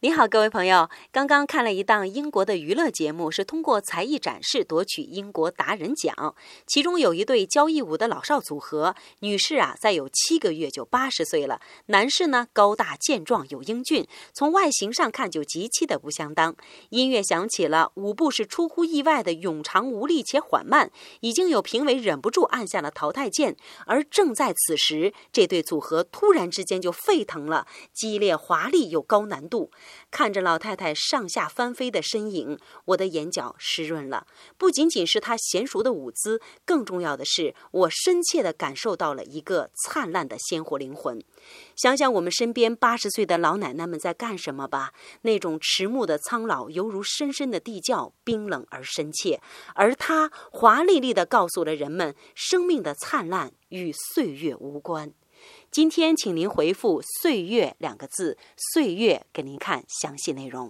你好，各位朋友。刚刚看了一档英国的娱乐节目，是通过才艺展示夺取英国达人奖。其中有一对交谊舞的老少组合，女士啊，再有七个月就八十岁了；男士呢，高大健壮又英俊，从外形上看就极其的不相当。音乐响起了，舞步是出乎意外的冗长无力且缓慢，已经有评委忍不住按下了淘汰键。而正在此时，这对组合突然之间就沸腾了，激烈、华丽又高难度。看着老太太上下翻飞的身影，我的眼角湿润了。不仅仅是她娴熟的舞姿，更重要的是，我深切地感受到了一个灿烂的鲜活灵魂。想想我们身边八十岁的老奶奶们在干什么吧，那种迟暮的苍老，犹如深深的地窖，冰冷而深切。而她华丽丽地告诉了人们，生命的灿烂与岁月无关。今天，请您回复“岁月”两个字，岁月给您看详细内容。